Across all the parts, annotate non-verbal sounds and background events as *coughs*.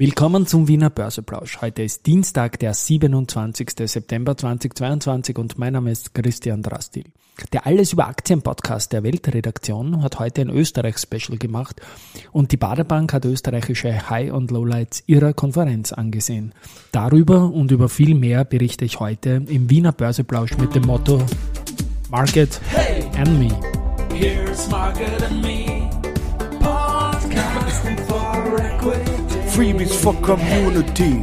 Willkommen zum Wiener Börseplausch. Heute ist Dienstag, der 27. September 2022 und mein Name ist Christian Drastil. Der Alles über Aktien Podcast der Weltredaktion hat heute ein Österreich-Special gemacht und die Baderbank hat österreichische High- und Lowlights ihrer Konferenz angesehen. Darüber und über viel mehr berichte ich heute im Wiener Börseplausch mit dem Motto Market and Me. Here's Market and Me. Freebies for Community.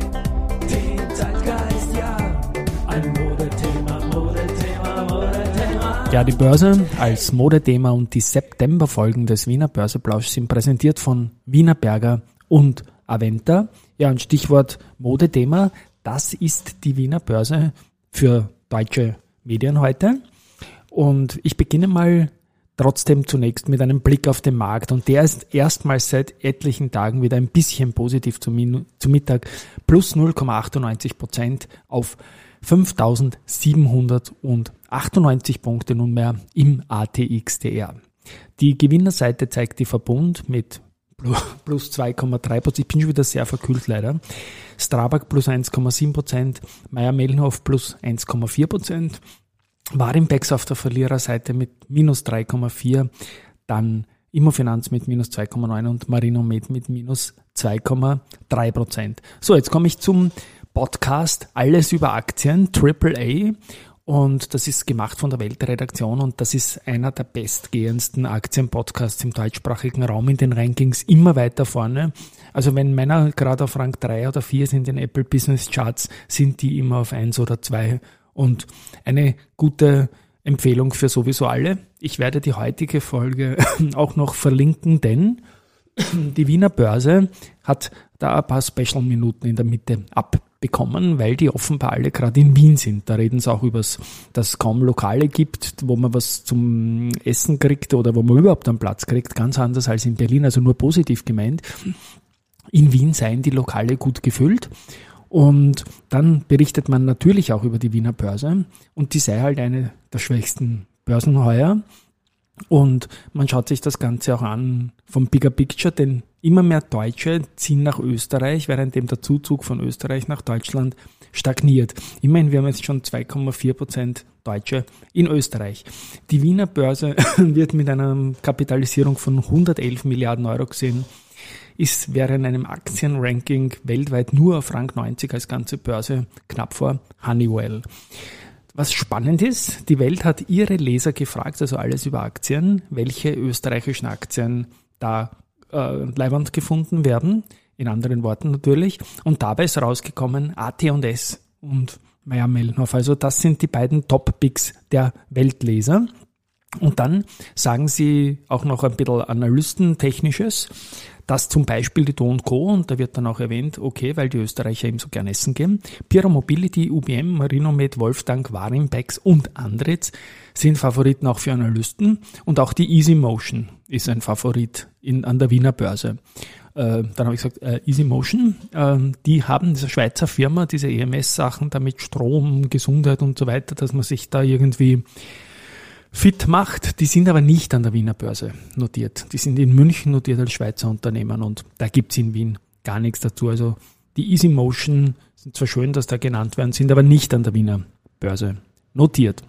Ja, die Börse als Modethema und die Septemberfolgen des Wiener Börseplausch sind präsentiert von Wiener Berger und Aventa. Ja, ein Stichwort Modethema. Das ist die Wiener Börse für deutsche Medien heute. Und ich beginne mal Trotzdem zunächst mit einem Blick auf den Markt und der ist erstmals seit etlichen Tagen wieder ein bisschen positiv zum, Mittag plus 0,98 Prozent auf 5798 Punkte nunmehr im ATXDR. Die Gewinnerseite zeigt die Verbund mit plus 2,3 Prozent. Ich bin schon wieder sehr verkühlt leider. Strabag plus 1,7 Prozent, Meier-Mellenhof plus 1,4 Prozent, Warimpex auf der Verliererseite mit minus 3,4, dann Immofinanz mit minus 2,9 und Marinomed mit minus 2,3 Prozent. So, jetzt komme ich zum Podcast Alles über Aktien, AAA. Und das ist gemacht von der Weltredaktion und das ist einer der bestgehendsten Aktienpodcasts im deutschsprachigen Raum in den Rankings immer weiter vorne. Also wenn Männer gerade auf Rang 3 oder 4 sind in den Apple Business Charts, sind die immer auf 1 oder 2 und eine gute Empfehlung für sowieso alle. Ich werde die heutige Folge *laughs* auch noch verlinken, denn die Wiener Börse hat da ein paar Special-Minuten in der Mitte abbekommen, weil die offenbar alle gerade in Wien sind. Da reden sie auch über dass es kaum Lokale gibt, wo man was zum Essen kriegt oder wo man überhaupt einen Platz kriegt. Ganz anders als in Berlin, also nur positiv gemeint. In Wien seien die Lokale gut gefüllt und dann berichtet man natürlich auch über die Wiener Börse und die sei halt eine der schwächsten Börsen heuer. Und man schaut sich das Ganze auch an vom Bigger Picture, denn immer mehr Deutsche ziehen nach Österreich, währenddem der Zuzug von Österreich nach Deutschland stagniert. Immerhin, wir haben jetzt schon 2,4 Prozent Deutsche in Österreich. Die Wiener Börse *laughs* wird mit einer Kapitalisierung von 111 Milliarden Euro gesehen ist während einem Aktienranking weltweit nur auf Rang 90 als ganze Börse knapp vor Honeywell. Was spannend ist, die Welt hat ihre Leser gefragt, also alles über Aktien, welche österreichischen Aktien da äh, leibend gefunden werden, in anderen Worten natürlich. Und dabei ist rausgekommen AT&S und Meyer Mellenhof. Also das sind die beiden Top-Picks der Weltleser. Und dann sagen sie auch noch ein bisschen Analystentechnisches dass zum Beispiel die Do Co., und da wird dann auch erwähnt, okay, weil die Österreicher eben so gern essen gehen, Pira Mobility, UBM, Marinomed, Wolfgang, Warimpex und Andritz sind Favoriten auch für Analysten und auch die Easy Motion ist ein Favorit in, an der Wiener Börse. Äh, dann habe ich gesagt, äh, Easy Motion, äh, die haben diese Schweizer Firma, diese EMS-Sachen, damit Strom, Gesundheit und so weiter, dass man sich da irgendwie fit macht. Die sind aber nicht an der Wiener Börse notiert. Die sind in München notiert als Schweizer Unternehmen und da gibt's in Wien gar nichts dazu. Also die Easy Motion sind zwar schön, dass da genannt werden, sind aber nicht an der Wiener Börse notiert.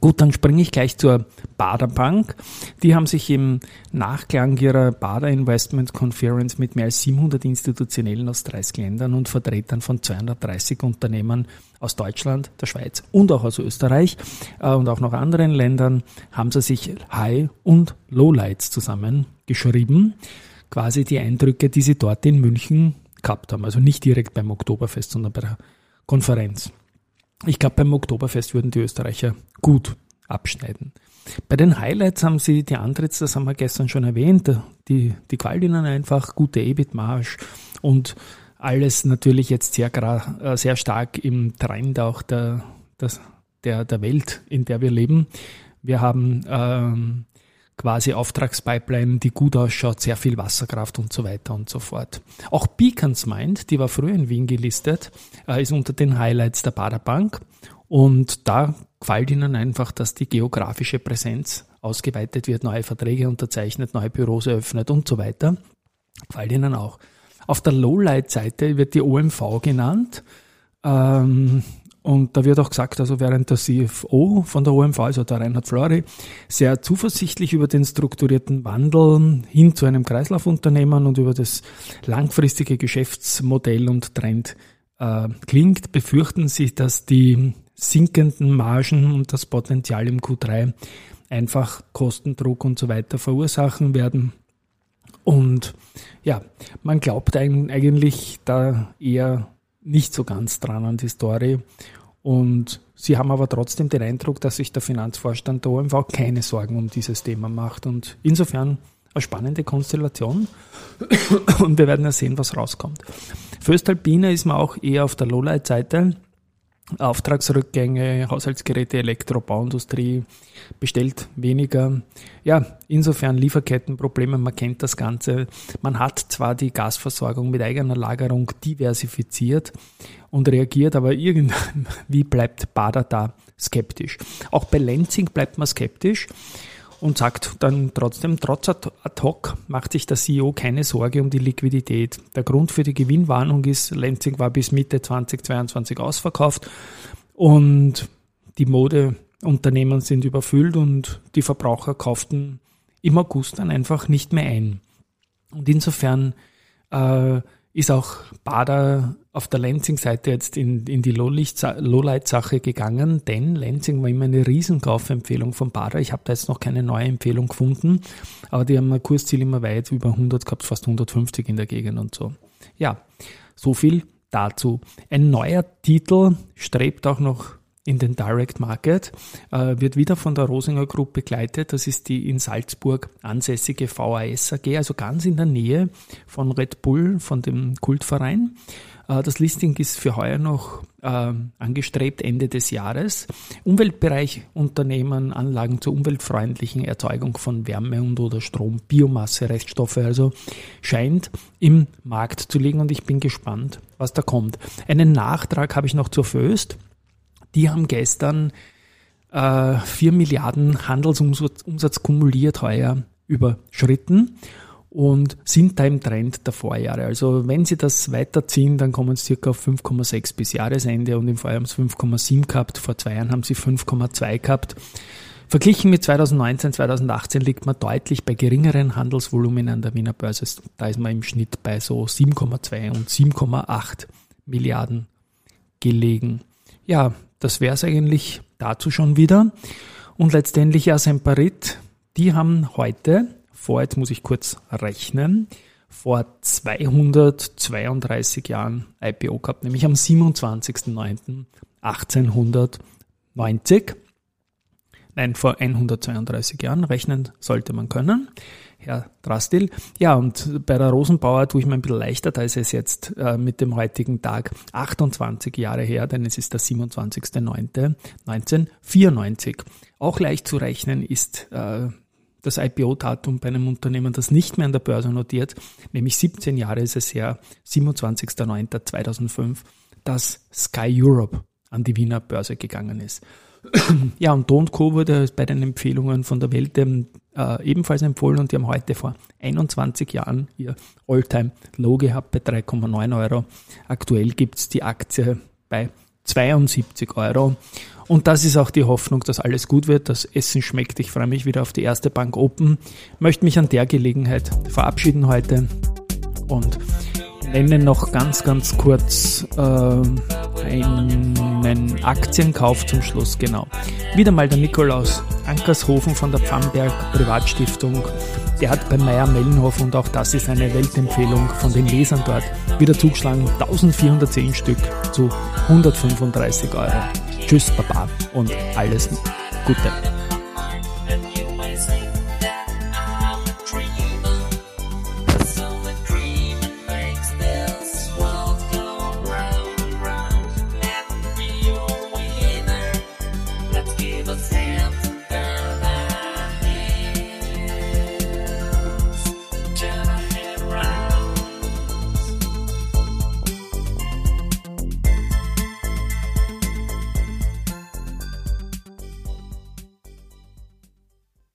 Gut, dann springe ich gleich zur Bader Bank. Die haben sich im Nachklang ihrer Bader Investment Conference mit mehr als 700 Institutionellen aus 30 Ländern und Vertretern von 230 Unternehmen aus Deutschland, der Schweiz und auch aus Österreich äh, und auch noch anderen Ländern haben sie sich High- und Lowlights zusammengeschrieben. Quasi die Eindrücke, die sie dort in München gehabt haben. Also nicht direkt beim Oktoberfest, sondern bei der Konferenz. Ich glaube, beim Oktoberfest würden die Österreicher gut abschneiden. Bei den Highlights haben sie die Antritts, das haben wir gestern schon erwähnt, die, die ihnen einfach, gute EBIT-Marge und alles natürlich jetzt sehr, äh, sehr stark im Trend auch der, der, der Welt, in der wir leben. Wir haben ähm, quasi Auftragspipeline, die gut ausschaut, sehr viel Wasserkraft und so weiter und so fort. Auch Beacons Mind, die war früher in Wien gelistet, äh, ist unter den Highlights der Baderbank und da gefällt ihnen einfach, dass die geografische Präsenz ausgeweitet wird, neue Verträge unterzeichnet, neue Büros eröffnet und so weiter. Gefällt ihnen auch. Auf der Lowlight-Seite wird die OMV genannt. Ähm, und da wird auch gesagt, also während der CFO von der OMV, also der Reinhard Flori, sehr zuversichtlich über den strukturierten Wandel hin zu einem Kreislaufunternehmen und über das langfristige Geschäftsmodell und Trend äh, klingt, befürchten sie, dass die sinkenden Margen und das Potenzial im Q3 einfach Kostendruck und so weiter verursachen werden. Und ja, man glaubt eigentlich da eher nicht so ganz dran an die Story. Und sie haben aber trotzdem den Eindruck, dass sich der Finanzvorstand der OMV keine Sorgen um dieses Thema macht. Und insofern eine spannende Konstellation. Und wir werden ja sehen, was rauskommt. Föstalpine ist man auch eher auf der Lowlight-Seite. Auftragsrückgänge, Haushaltsgeräte, Elektrobauindustrie bestellt weniger. Ja, insofern Lieferkettenprobleme, man kennt das Ganze. Man hat zwar die Gasversorgung mit eigener Lagerung diversifiziert und reagiert, aber irgendwie *laughs* bleibt Bader da skeptisch. Auch bei Lenzing bleibt man skeptisch und sagt dann trotzdem, trotz ad hoc macht sich der CEO keine Sorge um die Liquidität. Der Grund für die Gewinnwarnung ist, Lenzing war bis Mitte 2022 ausverkauft und die Modeunternehmen sind überfüllt und die Verbraucher kauften im August dann einfach nicht mehr ein. Und insofern äh, ist auch Bader auf der Lansing-Seite jetzt in, in die Lowlight-Sache gegangen, denn Lansing war immer eine Riesenkaufempfehlung von Bader. Ich habe da jetzt noch keine neue Empfehlung gefunden, aber die haben ein Kursziel immer weit über 100 gehabt, fast 150 in der Gegend und so. Ja, so viel dazu. Ein neuer Titel strebt auch noch in den Direct Market, äh, wird wieder von der Rosinger Group begleitet. Das ist die in Salzburg ansässige VAS AG, also ganz in der Nähe von Red Bull, von dem Kultverein. Äh, das Listing ist für heuer noch äh, angestrebt Ende des Jahres. Umweltbereich Unternehmen, Anlagen zur umweltfreundlichen Erzeugung von Wärme und oder Strom, Biomasse, Reststoffe, also scheint im Markt zu liegen und ich bin gespannt, was da kommt. Einen Nachtrag habe ich noch zur Föst. Die haben gestern äh, 4 Milliarden Handelsumsatz Umsatz kumuliert heuer überschritten und sind da im Trend der Vorjahre. Also wenn sie das weiterziehen, dann kommen sie circa auf 5,6 bis Jahresende und im Vorjahr haben sie 5,7 gehabt, vor zwei Jahren haben sie 5,2 gehabt. Verglichen mit 2019, 2018 liegt man deutlich bei geringeren Handelsvolumen an der Wiener Börse. Da ist man im Schnitt bei so 7,2 und 7,8 Milliarden gelegen. Ja, das wäre es eigentlich dazu schon wieder. Und letztendlich ja Semperit, die haben heute vor, jetzt muss ich kurz rechnen, vor 232 Jahren IPO gehabt, nämlich am 27.09.1890. Nein, vor 132 Jahren rechnen sollte man können. Herr Drastil. Ja, und bei der Rosenbauer tue ich mir ein bisschen leichter, da ist es jetzt äh, mit dem heutigen Tag 28 Jahre her, denn es ist der 27.09.1994. Auch leicht zu rechnen ist äh, das IPO-Datum bei einem Unternehmen, das nicht mehr an der Börse notiert, nämlich 17 Jahre ist es her, 27.09.2005, dass Sky Europe an die Wiener Börse gegangen ist. *coughs* ja, und Do Co. wurde bei den Empfehlungen von der Welt ähm, äh, ebenfalls empfohlen und die haben heute vor 21 Jahren ihr All-Time-Low gehabt bei 3,9 Euro. Aktuell gibt es die Aktie bei 72 Euro. Und das ist auch die Hoffnung, dass alles gut wird, das Essen schmeckt. Ich freue mich wieder auf die erste Bank Open. Möchte mich an der Gelegenheit verabschieden heute und nenne noch ganz, ganz kurz äh, einen Aktienkauf zum Schluss. Genau. Wieder mal der Nikolaus Ankershofen von der Pfannberg Privatstiftung. Der hat bei Meier Mellenhof und auch das ist eine Weltempfehlung von den Lesern dort wieder zugeschlagen. 1410 Stück zu 135 Euro. Tschüss, Baba und alles Gute.